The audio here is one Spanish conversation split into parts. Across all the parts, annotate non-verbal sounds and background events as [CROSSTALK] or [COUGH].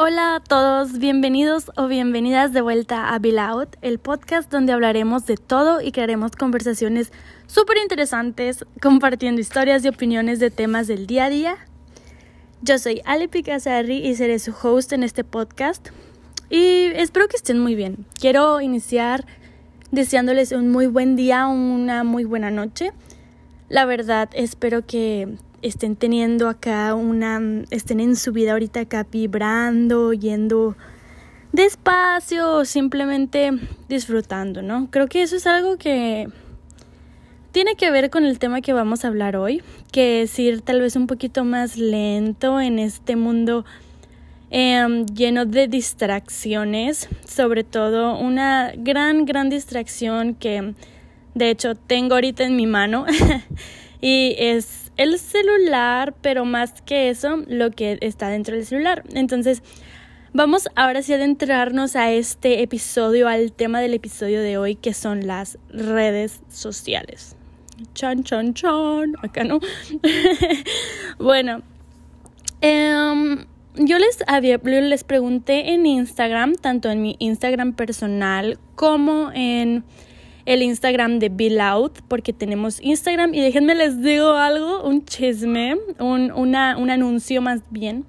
Hola a todos, bienvenidos o bienvenidas de vuelta a Be Loud, el podcast donde hablaremos de todo y crearemos conversaciones súper interesantes, compartiendo historias y opiniones de temas del día a día. Yo soy Ali Picasarri y seré su host en este podcast. Y espero que estén muy bien. Quiero iniciar deseándoles un muy buen día, una muy buena noche. La verdad, espero que estén teniendo acá una, estén en su vida ahorita acá vibrando, yendo despacio, simplemente disfrutando, ¿no? Creo que eso es algo que tiene que ver con el tema que vamos a hablar hoy, que es ir tal vez un poquito más lento en este mundo em, lleno de distracciones, sobre todo una gran, gran distracción que de hecho tengo ahorita en mi mano [LAUGHS] y es el celular, pero más que eso, lo que está dentro del celular. Entonces, vamos ahora sí a adentrarnos a este episodio, al tema del episodio de hoy, que son las redes sociales. Chan, chan, chan. Acá no. [LAUGHS] bueno, em, yo les había, les pregunté en Instagram, tanto en mi Instagram personal como en el Instagram de Be Loud, porque tenemos Instagram y déjenme les digo algo, un chisme, un, un anuncio más bien,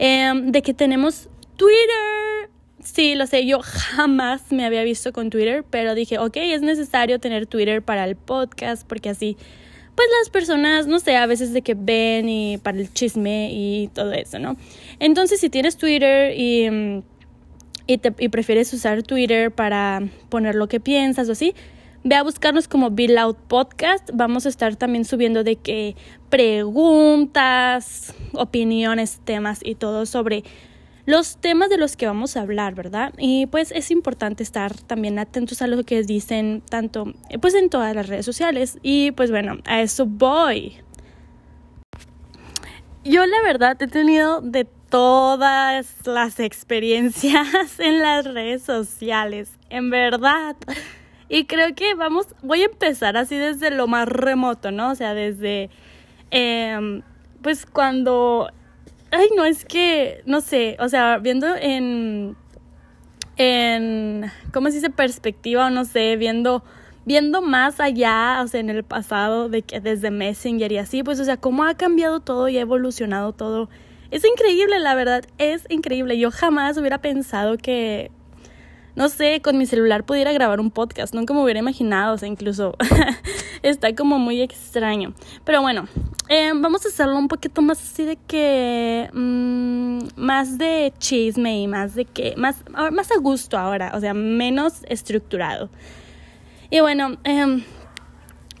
em, de que tenemos Twitter. Sí, lo sé, yo jamás me había visto con Twitter, pero dije, ok, es necesario tener Twitter para el podcast, porque así, pues las personas, no sé, a veces de que ven y para el chisme y todo eso, ¿no? Entonces, si tienes Twitter y y, y prefieres usar Twitter para poner lo que piensas o así, ve a buscarnos como Be Loud Podcast. Vamos a estar también subiendo de que preguntas, opiniones, temas y todo sobre los temas de los que vamos a hablar, ¿verdad? Y pues es importante estar también atentos a lo que dicen tanto pues en todas las redes sociales y pues bueno, a eso voy. Yo la verdad he tenido de todas las experiencias [LAUGHS] en las redes sociales, en verdad. Y creo que vamos, voy a empezar así desde lo más remoto, ¿no? O sea, desde, em, pues cuando, ay, no, es que, no sé, o sea, viendo en, en, ¿cómo se dice? Perspectiva o no sé, viendo, viendo más allá, o sea, en el pasado, de que desde Messenger y así, pues, o sea, cómo ha cambiado todo y ha evolucionado todo es increíble, la verdad, es increíble. Yo jamás hubiera pensado que, no sé, con mi celular pudiera grabar un podcast. Nunca me hubiera imaginado, o sea, incluso [LAUGHS] está como muy extraño. Pero bueno, eh, vamos a hacerlo un poquito más así de que, mm, más de chisme y más de que, más, más a gusto ahora, o sea, menos estructurado. Y bueno, em,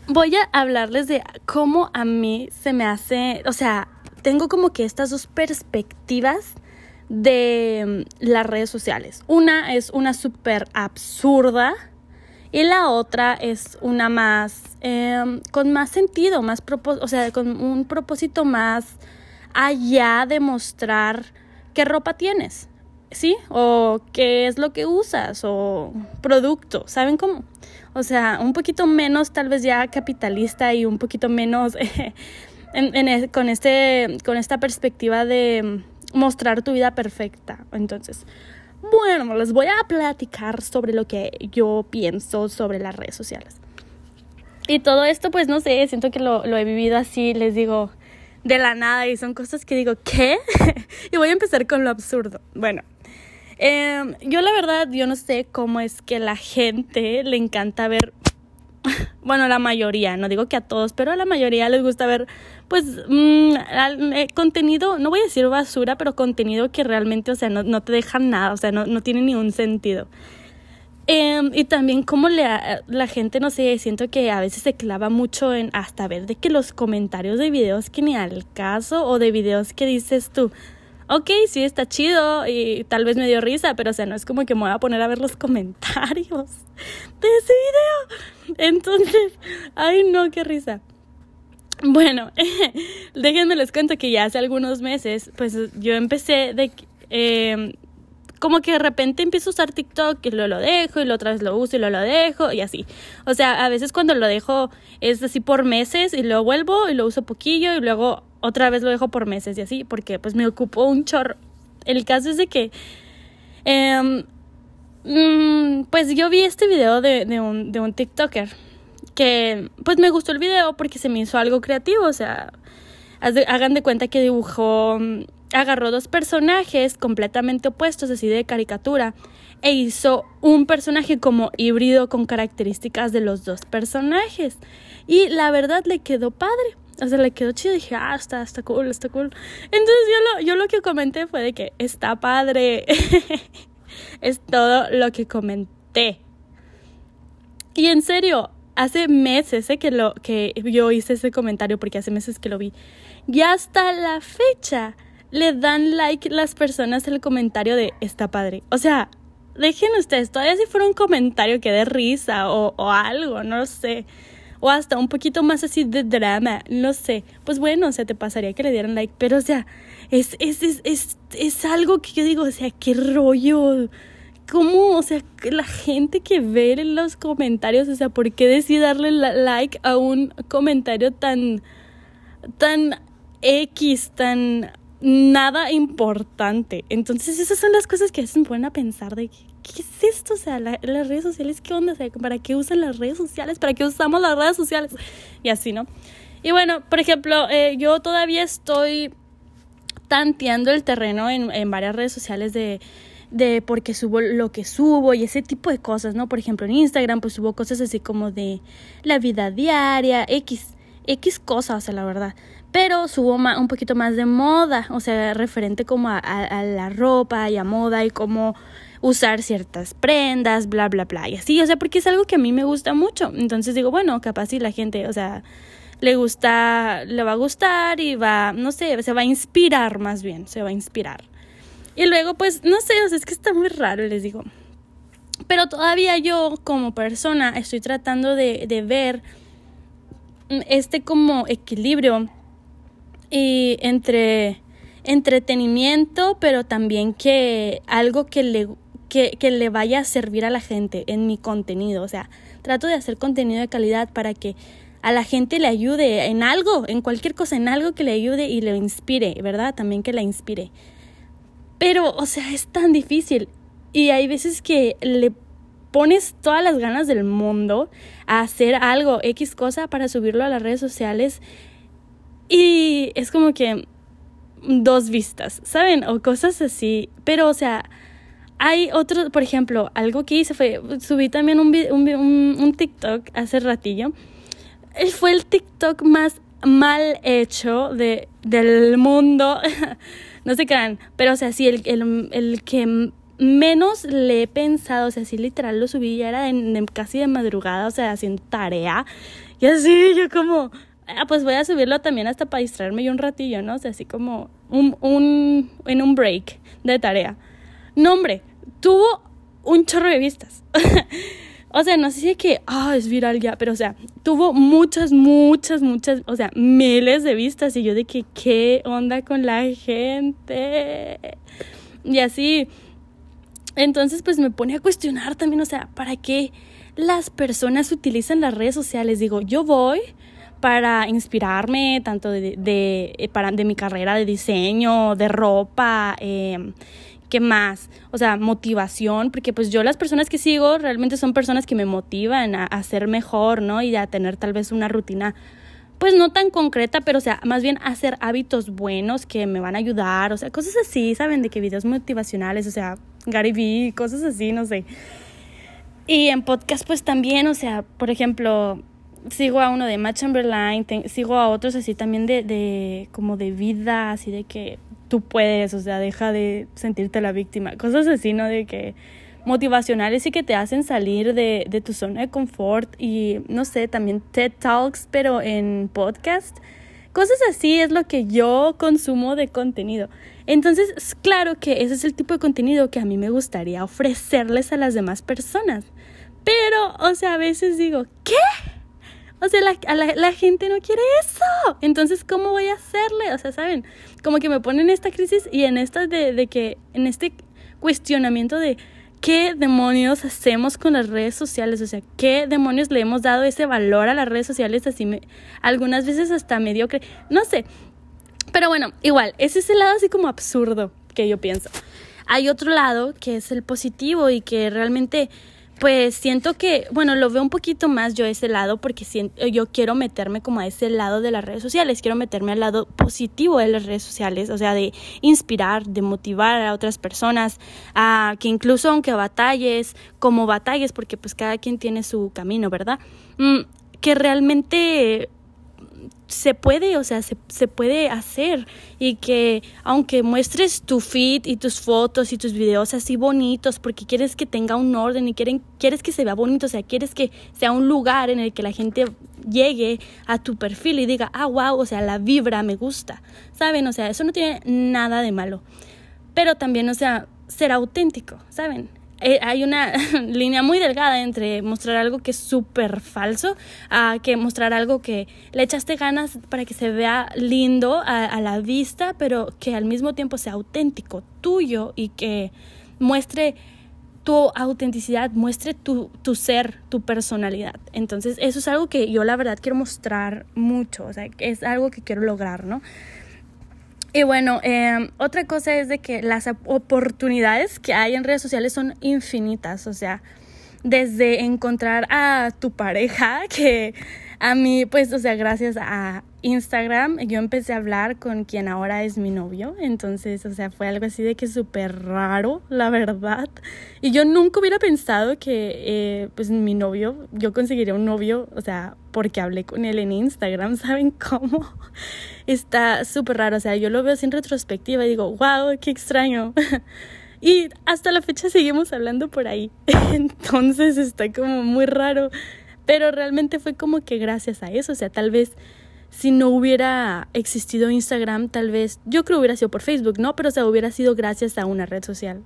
voy a hablarles de cómo a mí se me hace, o sea, tengo como que estas dos perspectivas de mm, las redes sociales. Una es una súper absurda y la otra es una más, em, con más sentido, más o sea, con un propósito más allá de mostrar qué ropa tienes, ¿sí? O qué es lo que usas, o producto, ¿saben cómo? O sea, un poquito menos tal vez ya capitalista y un poquito menos [LAUGHS] con, este, con esta perspectiva de mostrar tu vida perfecta. Entonces, bueno, les voy a platicar sobre lo que yo pienso sobre las redes sociales. Y todo esto, pues no sé, siento que lo, lo he vivido así, les digo, de la nada y son cosas que digo, ¿qué? [LAUGHS] y voy a empezar con lo absurdo. Bueno, em, yo la verdad, yo no sé cómo es que la gente le encanta ver [LAUGHS] bueno, la mayoría, no digo que a todos, pero a la mayoría les gusta ver, pues, mm, eh, contenido, no voy a decir basura, pero contenido que realmente, o sea, no, no te deja nada, o sea, no, no tiene ni un sentido. Em, y también como le, la gente, no sé, siento que a veces se clava mucho en hasta ver de que los comentarios de videos que ni al caso o de videos que dices tú, ok, sí está chido y tal vez me dio risa, pero o sea, no es como que me voy a poner a ver los comentarios [LAUGHS] de ese video. Entonces, ay no, qué risa. Bueno, [LAUGHS] déjenme les cuento que ya hace algunos meses, pues yo empecé de... Eh, como que de repente empiezo a usar TikTok y luego lo dejo y la otra vez lo uso y luego lo dejo y así. O sea, a veces cuando lo dejo es así por meses y luego vuelvo y lo uso poquillo y luego otra vez lo dejo por meses y así porque pues me ocupo un chorro. el caso es de que, em, mm, pues yo vi este video de, de, un, de un TikToker que, pues me gustó el video porque se me hizo algo creativo, o sea, hagan de cuenta que dibujó, agarró dos personajes completamente opuestos, así de caricatura, e hizo un personaje como híbrido con características de los dos personajes. Y la verdad le quedó padre. O sea, le quedó chido dije, ah, está, está cool, está cool. Entonces yo lo, yo lo que comenté fue de que está padre. [LAUGHS] es todo lo que comenté. Y en serio, hace meses ¿eh? que, lo, que yo hice ese comentario porque hace meses que lo vi. Y hasta la fecha le dan like las personas el comentario de está padre. O sea, dejen ustedes, todavía si fuera un comentario que dé risa o, o algo, no sé o hasta un poquito más así de drama, no sé, pues bueno, o sea, te pasaría que le dieran like, pero o sea, es, es, es, es, es algo que yo digo, o sea, qué rollo, ¿cómo? O sea, la gente que ve en los comentarios, o sea, ¿por qué decide darle like a un comentario tan, tan X, tan nada importante? Entonces, esas son las cosas que hacen a pensar de que ¿qué es esto? O sea, las redes sociales, ¿qué onda? O sea, ¿para qué usan las redes sociales? ¿Para qué usamos las redes sociales? Y así, ¿no? Y bueno, por ejemplo, eh, yo todavía estoy tanteando el terreno en, en varias redes sociales de, de porque subo lo que subo y ese tipo de cosas, ¿no? Por ejemplo, en Instagram pues subo cosas así como de la vida diaria, X, X cosas, o sea, la verdad. Pero subo un poquito más de moda, o sea, referente como a, a la ropa y a moda y como usar ciertas prendas, bla, bla, bla, y así, o sea, porque es algo que a mí me gusta mucho. Entonces digo, bueno, capaz si la gente, o sea, le gusta, le va a gustar y va, no sé, se va a inspirar más bien, se va a inspirar. Y luego, pues, no sé, o sea, es que está muy raro, les digo. Pero todavía yo como persona estoy tratando de, de ver este como equilibrio y entre entretenimiento, pero también que algo que le que, le vaya a servir a la gente en mi contenido. O sea, trato de hacer contenido de calidad para que a la gente le ayude en algo, en cualquier cosa, en algo que le ayude y le inspire, ¿verdad? También que la inspire. Pero, o sea, es tan difícil. Y hay veces que le pones todas las ganas del mundo a hacer algo, X cosa, para subirlo a las redes sociales. Y es como que dos vistas, ¿saben? O cosas así. Pero, o sea, hay otro, por ejemplo, algo que hice fue, subí también un, un, un, TikTok hace ratillo. Fue el TikTok más mal hecho de, del mundo. [LAUGHS] no se crean, pero o sea, sí, el, el, el, que menos le he pensado, o sea, sí, literal lo subí, ya era en, casi de madrugada, o sea, haciendo tarea. Y así, yo como, ah, pues voy a subirlo también hasta para distraerme yo un ratillo, ¿no? O sea, así como un, un, en un break de tarea. No, hombre, tuvo un chorro de vistas. [LAUGHS] o sea, no sé si es que, ah, es viral ya, pero o sea, tuvo muchas, muchas, muchas, o sea, miles de vistas y yo de que, ¿qué onda con la gente? Y así. Entonces, pues me pone a cuestionar también, o sea, ¿para qué las personas utilizan las redes sociales? Digo, yo voy para inspirarme tanto de, de, eh, para, de mi carrera de diseño, de ropa, eh, ¿qué más? O sea, motivación, porque pues yo las personas que sigo realmente son personas que me motivan a, a ser mejor, ¿no? Y a tener tal vez una rutina pues no tan concreta, pero o sea, más bien hacer hábitos buenos que me van a ayudar, o sea, cosas así, ¿saben? De que videos motivacionales, o sea, Gary Vee, cosas así, no sé. Y en podcast pues también, o sea, por ejemplo, sigo a uno de Matt Chamberlain, sigo a otros así también de, de como de vida, así de que tú puedes, o sea, deja de sentirte la víctima, cosas así, ¿no? De que motivacionales y que te hacen salir de, de tu zona de confort y no sé, también TED Talks, pero en podcast. Cosas así es lo que yo consumo de contenido. Entonces, claro que ese es el tipo de contenido que a mí me gustaría ofrecerles a las demás personas. Pero, o sea, a veces digo, ¿qué? O sea, la, la, gente no quiere eso. Entonces, ¿cómo voy a hacerle? O sea, ¿saben? Como que me ponen en esta crisis y en esta de, de que, en este cuestionamiento de qué demonios hacemos con las redes sociales. O sea, qué demonios le hemos dado ese valor a las redes sociales así, me, algunas veces hasta mediocre. No sé. Pero bueno, igual, es ese lado así como absurdo que yo pienso. Hay otro lado que es el positivo y que realmente pues siento que, bueno, lo veo un poquito más yo ese lado porque siento, yo quiero meterme como a ese lado de las redes sociales, quiero meterme al lado positivo de las redes sociales, o sea, de inspirar, de motivar a otras personas, a que incluso aunque batalles, como batalles, porque pues cada quien tiene su camino, ¿verdad? Mm, que realmente se puede, o sea, se, se, puede hacer y que aunque muestres tu feed y tus fotos y tus videos así bonitos porque quieres que tenga un orden y quieren, quieres que se vea bonito, o sea, quieres que sea un lugar en el que la gente llegue a tu perfil y diga, ah, wow, o sea, la vibra me gusta, ¿saben? O sea, eso no tiene nada de malo, pero también, o sea, ser auténtico, ¿saben? Eh, hay una [LAUGHS] línea muy delgada entre mostrar algo que es súper falso a que mostrar algo que le echaste ganas para que se vea lindo a, la vista, pero que al mismo tiempo sea auténtico, tuyo y que muestre tu autenticidad, muestre tu, tu ser, tu personalidad. Entonces, eso es algo que yo la verdad quiero mostrar mucho, o sea, es algo que quiero lograr, ¿no? Y bueno, em, otra cosa es de que las oportunidades que hay en redes sociales son infinitas, o sea, desde encontrar a tu pareja, [LAUGHS] que a mí, pues, o sea, gracias a Instagram, yo empecé a hablar con quien ahora es mi novio, entonces, o sea, fue algo así de que súper raro, la verdad. Y yo nunca hubiera pensado que, eh, pues, mi novio, yo conseguiría un novio, o sea, porque hablé con él en Instagram, [LAUGHS] ¿saben cómo? Está súper raro, o sea, yo lo veo sin retrospectiva y digo, wow, qué extraño. [LAUGHS] y hasta la fecha seguimos hablando por ahí, [LAUGHS] entonces está como muy raro. Pero realmente fue como que gracias a eso, o sea, tal vez si no hubiera existido Instagram, tal vez, yo creo hubiera sido por Facebook, ¿no? Pero o sea, hubiera sido gracias a una red social.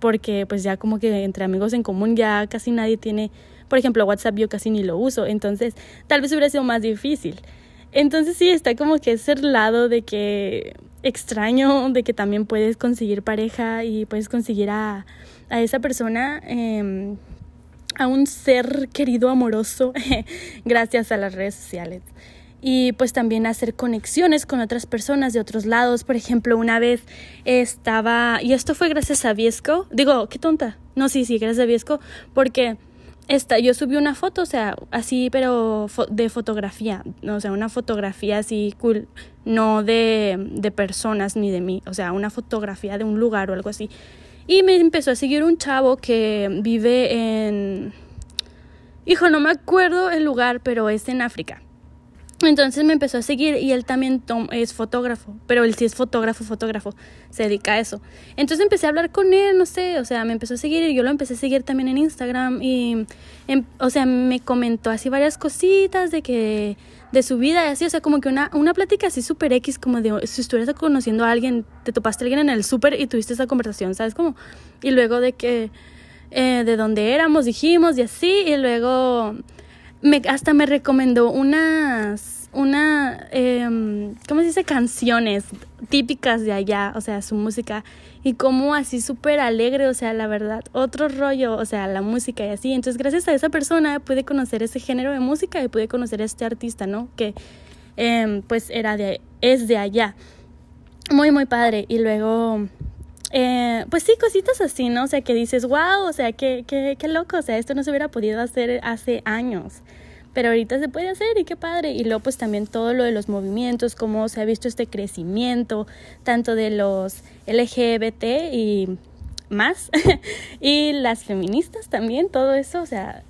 Porque pues ya como que entre amigos en común ya casi nadie tiene, por ejemplo, WhatsApp yo casi ni lo uso, entonces tal vez hubiera sido más difícil. Entonces sí, está como que ese lado de que extraño, de que también puedes conseguir pareja y puedes conseguir a, a esa persona. Eh, a un ser querido amoroso [LAUGHS] gracias a las redes sociales. Y pues también hacer conexiones con otras personas de otros lados. Por ejemplo, una vez estaba, y esto fue gracias a Viesco, digo, qué tonta, no, sí, sí, gracias a Viesco, porque esta, yo subí una foto, o sea, así, pero de fotografía, o sea, una fotografía así cool, no de, de personas ni de mí, o sea, una fotografía de un lugar o algo así. Y me empezó a seguir un chavo que vive en... Hijo, no me acuerdo el lugar, pero es en África. Entonces me empezó a seguir y él también es fotógrafo, pero él sí es fotógrafo, fotógrafo, se dedica a eso. Entonces empecé a hablar con él, no sé, o sea, me empezó a seguir y yo lo empecé a seguir también en Instagram y, em, o sea, me comentó así varias cositas de que de su vida y así, o sea, como que una, una plática así súper X, como de si estuvieras conociendo a alguien, te topaste a alguien en el súper y tuviste esa conversación, ¿sabes? Como, y luego de que, eh, de dónde éramos, dijimos y así, y luego me, hasta me recomendó unas, una, eh, ¿cómo se dice? Canciones típicas de allá, o sea, su música y como así súper alegre, o sea, la verdad, otro rollo, o sea, la música y así. Entonces, gracias a esa persona pude conocer ese género de música y pude conocer a este artista, ¿no? Que em, pues era de, es de allá. Muy, muy padre. Y luego, eh, pues sí, cositas así, ¿no? O sea, que dices, wow, o sea, qué, qué, qué loco, o sea, esto no se hubiera podido hacer hace años pero ahorita se puede hacer y qué padre. Y luego pues también todo lo de los movimientos, cómo se ha visto este crecimiento, tanto de los LGBT y más, [LAUGHS] y las feministas también, todo eso, o sea,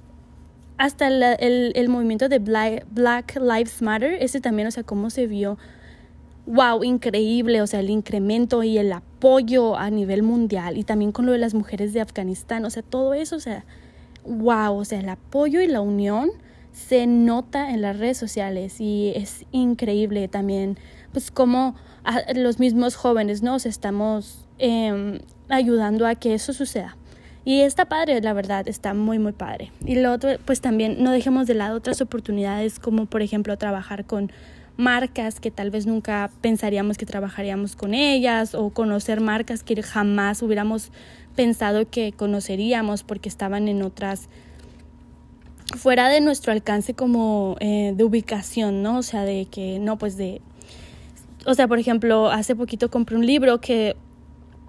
hasta el, el, movimiento de Black Lives Matter, ese también, o sea, cómo se vio, wow, increíble, o sea, el incremento y el apoyo a nivel mundial, y también con lo de las mujeres de Afganistán, o sea, todo eso, o sea, wow, o sea, el apoyo y la unión se nota en las redes sociales y es increíble también pues como los mismos jóvenes nos estamos em, ayudando a que eso suceda. Y está padre la verdad está muy muy padre. Y lo otro pues también no dejemos de lado otras oportunidades como por ejemplo trabajar con marcas que tal vez nunca pensaríamos que trabajaríamos con ellas o conocer marcas que jamás hubiéramos pensado que conoceríamos porque estaban en otras fuera de nuestro alcance como eh, de ubicación, ¿no? O sea, de que no, pues de... O sea, por ejemplo, hace poquito compré un libro que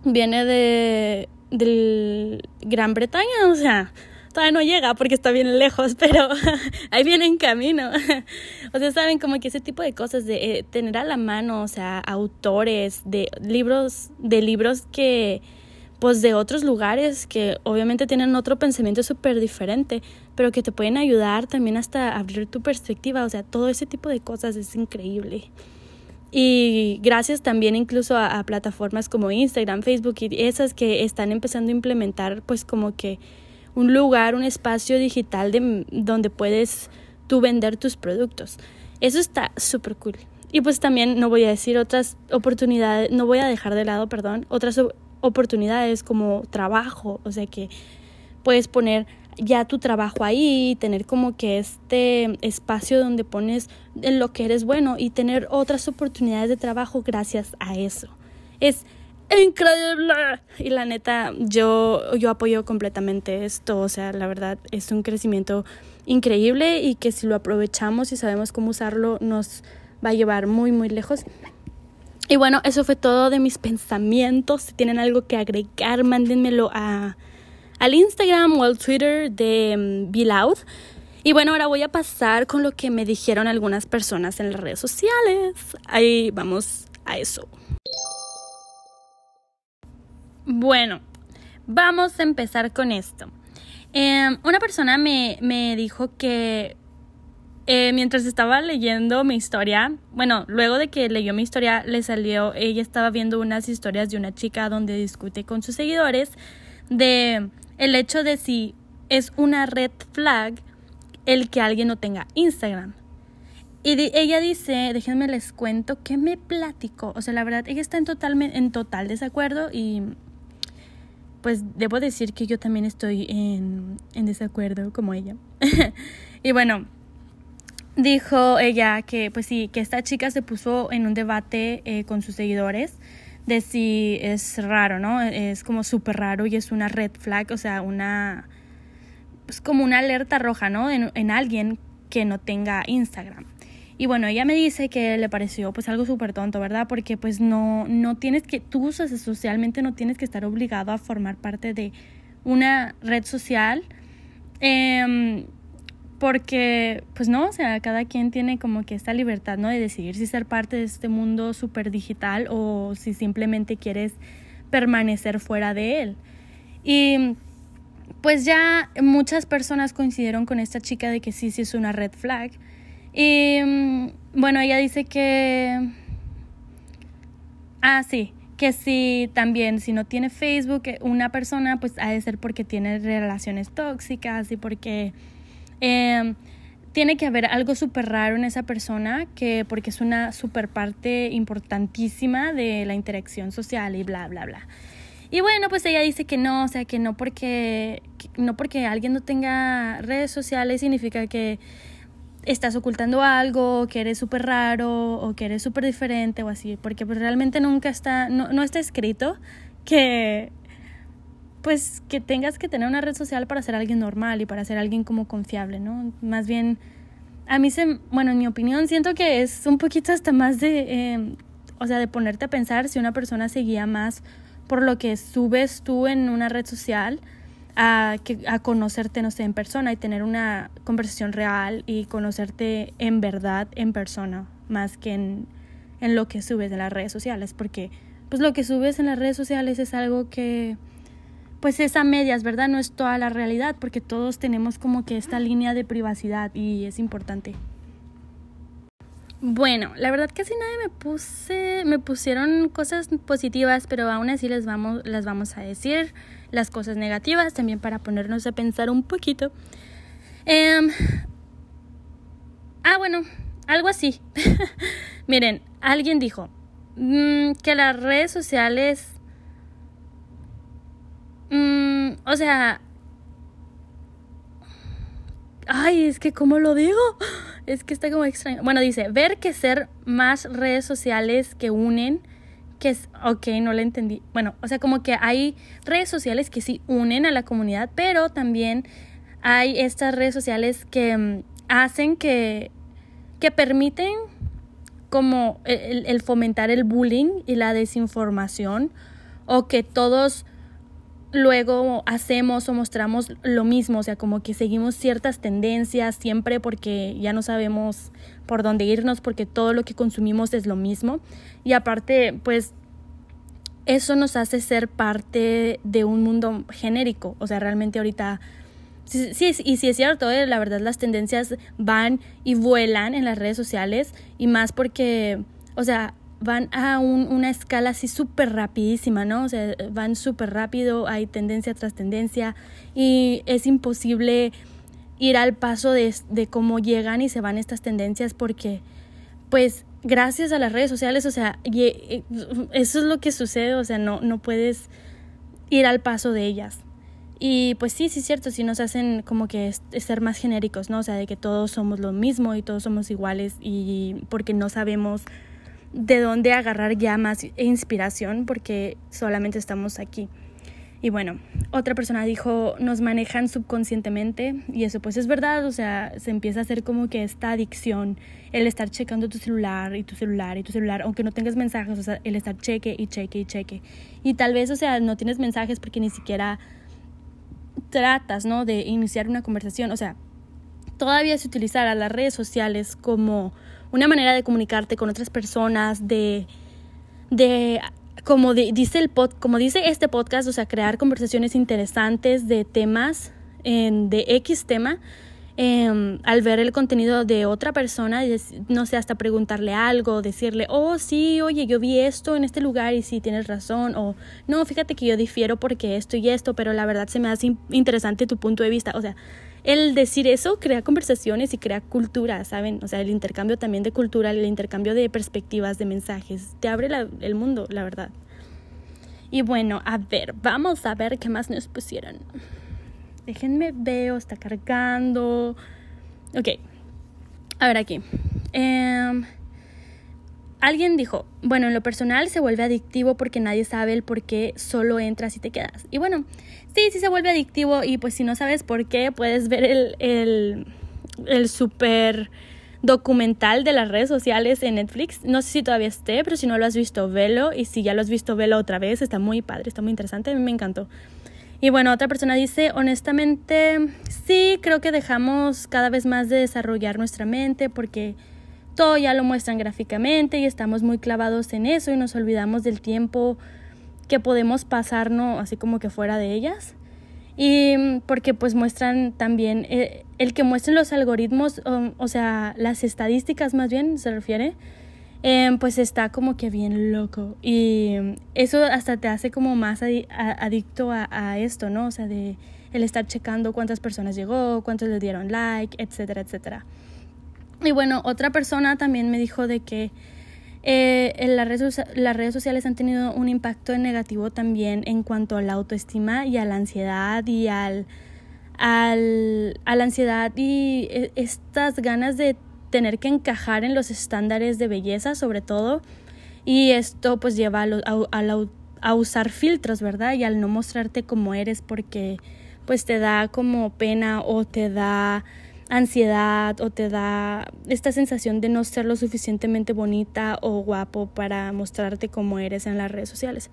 viene de del Gran Bretaña, o sea, todavía no llega porque está bien lejos, pero [LAUGHS] ahí viene en camino. [LAUGHS] o sea, saben como que ese tipo de cosas de eh, tener a la mano, o sea, autores de libros de libros que pues de otros lugares que obviamente tienen otro pensamiento súper diferente, pero que te pueden ayudar también hasta abrir tu perspectiva, o sea, todo ese tipo de cosas es increíble. Y gracias también incluso a, plataformas como Instagram, Facebook y esas que están empezando a implementar pues como que un lugar, un espacio digital de, donde puedes tú vender tus productos. Eso está súper cool. Y pues también no voy a decir otras oportunidades, no voy a dejar de lado, perdón, otras oportunidades como trabajo, o sea que puedes poner ya tu trabajo ahí, tener como que este espacio donde pones en lo que eres bueno y tener otras oportunidades de trabajo gracias a eso. Es increíble. Y la neta, yo, yo apoyo completamente esto. O sea, la verdad es un crecimiento increíble y que si lo aprovechamos y sabemos cómo usarlo, nos va a llevar muy, muy lejos. Y bueno, eso fue todo de mis pensamientos. Si tienen algo que agregar, mándenmelo a al Instagram o al Twitter de um. Y bueno, ahora voy a pasar con lo que me dijeron algunas personas en las redes sociales. Ahí vamos a eso. Bueno, vamos a empezar con esto. Em, una persona me, me dijo que eh, mientras estaba leyendo mi historia, bueno, luego de que leyó mi historia, le salió, ella estaba viendo unas historias de una chica donde discute con sus seguidores de el hecho de si es una red flag el que alguien no tenga Instagram. Y ella dice, déjenme les cuento que me platicó. O sea, la verdad, ella está en total, en total desacuerdo y pues debo decir que yo también estoy en, en desacuerdo como ella. [LAUGHS] y bueno, dijo ella que pues sí, que esta chica se puso en un debate eh, con sus seguidores de si es raro, ¿no? Es como súper raro y es una red flag, o sea, una... pues como una alerta roja, ¿no? En, en alguien que no tenga Instagram. Y bueno, ella me dice que le pareció pues algo súper tonto, ¿verdad? Porque pues no, no tienes que, tú socialmente, no tienes que estar obligado a formar parte de una red social. Eh, porque, pues no, o sea, cada quien tiene como que esta libertad, ¿no? De decidir si ser parte de este mundo súper digital o si simplemente quieres permanecer fuera de él. Y pues ya muchas personas coincidieron con esta chica de que sí, sí es una red flag. Y mm, bueno, ella dice que... Ah, sí, que si también, si no tiene Facebook, una persona pues ha de ser porque tiene relaciones tóxicas y porque eh, tiene que haber algo súper raro en esa persona que porque es una súper parte importantísima de la interacción social y bla, bla, bla. Y bueno, pues ella dice que no, o sea, que no porque, no porque alguien no tenga redes sociales significa que estás ocultando algo, que eres súper raro o que eres súper diferente o así, porque pues realmente nunca está, no, no está escrito que pues que tengas que tener una red social para ser alguien normal y para ser alguien como confiable, ¿no? Más bien, a mí se, bueno, en mi opinión siento que es un poquito hasta más de, em, o sea, de ponerte a pensar si una persona se guía más por lo que subes tú en una red social a, que, a conocerte, no sé, en persona y tener una conversación real y conocerte en verdad en persona, más que en, en lo que subes en las redes sociales, porque pues lo que subes en las redes sociales es algo que pues es a medias, ¿verdad? No es toda la realidad, porque todos tenemos como que esta línea de privacidad y es importante. Bueno, la verdad casi nadie me puse, me pusieron cosas positivas, pero aún así les vamos, las vamos a decir, las cosas negativas, también para ponernos a pensar un poquito. Em, ah, bueno, algo así. [LAUGHS] Miren, alguien dijo mm, que las redes sociales Mm, o sea... Ay, es que ¿cómo lo digo? Es que está como extraño. Bueno, dice, ver que ser más redes sociales que unen, que es, ok, no le entendí. Bueno, o sea, como que hay redes sociales que sí unen a la comunidad, pero también hay estas redes sociales que mm, hacen que, que permiten como el fomentar el bullying y la desinformación o que todos luego hacemos o mostramos lo mismo, o sea, como que seguimos ciertas tendencias siempre porque ya no sabemos por dónde irnos porque todo lo que consumimos es lo mismo. Y aparte pues eso nos hace ser parte de un mundo genérico, o sea, realmente ahorita Sí, y sí es cierto, eh, la verdad las tendencias van y vuelan en las redes sociales y más porque, o sea, van a una escala así súper rapidísima, ¿no? O sea, van súper rápido, hay tendencia tras tendencia y es imposible ir al paso de, de cómo llegan y se van estas tendencias porque, pues, gracias a las redes sociales, o sea, eso es lo que sucede, o sea, no, no puedes ir al paso de ellas. Y pues sí, sí es cierto, sí nos hacen como que ser más genéricos, ¿no? O sea, de que todos somos lo mismo y todos somos iguales y porque no sabemos de dónde agarrar ya más inspiración porque solamente estamos aquí. Y bueno, otra persona dijo, nos manejan subconscientemente y eso pues es verdad, o sea, se empieza a hacer como que esta adicción, el estar checando tu celular y tu celular y tu celular, aunque no tengas mensajes, o sea, el estar cheque y cheque y cheque. Y tal vez, o sea, no tienes mensajes porque ni siquiera tratas, ¿no? De iniciar una conversación, o sea, todavía se utilizar a las redes sociales como una manera de comunicarte con otras personas, de, de como dice el pod, como dice este podcast, o sea, crear conversaciones interesantes de temas, de X tema, em, al ver el contenido de otra persona, no sé, hasta preguntarle algo, decirle, oh, sí, oye, yo vi esto en este lugar y sí, tienes razón, o no, fíjate que yo difiero porque esto y esto, pero la verdad se me hace interesante tu punto de vista, o sea, el decir eso crea conversaciones y crea cultura, ¿saben? O sea, el intercambio también de cultura, el intercambio de perspectivas, de mensajes, te abre el mundo, la verdad. Y bueno, a ver, vamos a ver qué más nos pusieron. Déjenme veo, está cargando. Ok, a ver aquí. Eh, Alguien dijo, bueno, en lo personal se vuelve adictivo porque nadie sabe el por qué solo entras y te quedas. Y bueno, sí, sí se vuelve adictivo y pues si no sabes por qué, puedes ver el, el, el super documental de las redes sociales en Netflix. No sé si todavía esté, pero si no lo has visto, velo. Y si ya lo has visto, velo otra vez. Está muy padre, está muy interesante. A mí me encantó. Y bueno, otra persona dice, honestamente, sí, creo que dejamos cada vez más de desarrollar nuestra mente porque todo ya lo muestran gráficamente y estamos muy clavados en eso y nos olvidamos del tiempo que podemos pasarnos así como que fuera de ellas. Y mm, porque pues muestran también, eh, el que muestren los algoritmos, o sea, las estadísticas más bien se refiere, em, pues está como que bien loco. Y mm, eso hasta te hace como más adicto a, a, esto, ¿no? O sea, de el estar checando cuántas personas llegó, cuántos le dieron like, etcétera, etcétera. Y bueno, otra persona también me dijo de que eh, las, redes, las redes sociales han tenido un impacto negativo también en cuanto a la autoestima y a la ansiedad y al, al, a la ansiedad y e, estas ganas de tener que encajar en los estándares de belleza sobre todo y esto pues lleva a, a, a usar filtros, ¿verdad? Y al no mostrarte como eres porque pues te da como pena o te da ansiedad o te da esta sensación de no ser lo suficientemente bonita o guapo para mostrarte como eres en las redes sociales.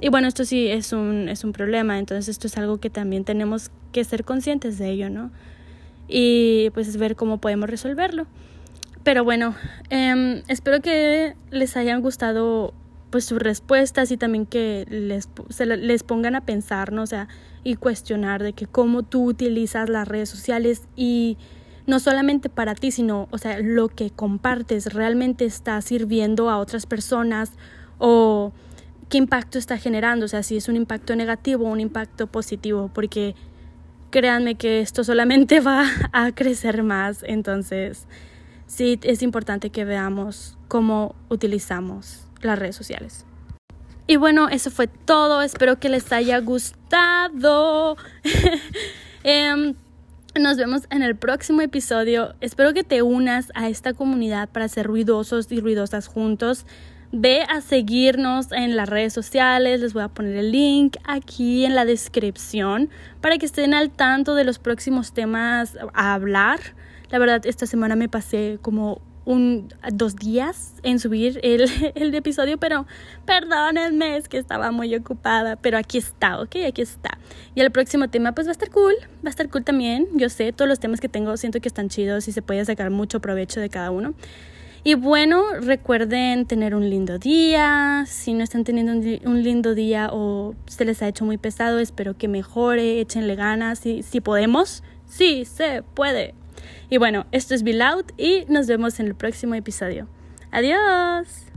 Y bueno, esto sí es un, es un problema, entonces esto es algo que también tenemos que ser conscientes de ello, ¿no? Y pues es ver cómo podemos resolverlo. Pero bueno, eh, espero que les hayan gustado pues sus respuestas y también que les, se les pongan a pensar, ¿no? O sea, y cuestionar de que cómo tú utilizas las redes sociales y no solamente para ti, sino, o sea, lo que compartes realmente está sirviendo a otras personas o qué impacto está generando, o sea, si es un impacto negativo o un impacto positivo, porque créanme que esto solamente [LAUGHS] va a crecer más, entonces sí es importante que veamos cómo utilizamos las redes sociales. Y bueno, eso fue todo. Espero que les haya gustado. [LAUGHS] Em, nos vemos en el próximo episodio. Espero que te unas a esta comunidad para ser ruidosos y ruidosas juntos. Ve a seguirnos en las redes sociales. Les voy a poner el link aquí en la descripción para que estén al tanto de los próximos temas a hablar. La verdad, esta semana me pasé como un, dos días en subir el, [LAUGHS] el episodio, pero perdónenme, es que estaba muy ocupada, pero aquí está, ¿ok? Aquí está. Y el próximo tema pues va a estar cool, va a estar cool también, yo sé, todos los temas que tengo siento que están chidos y se puede sacar mucho provecho de cada uno. Y bueno, recuerden tener un lindo día. Si no están teniendo un, lindo día o se les ha hecho muy pesado, espero que mejore, échenle ganas. Si, si podemos, sí, se puede. Y bueno, esto es Be Loud y nos vemos en el próximo episodio. Adiós.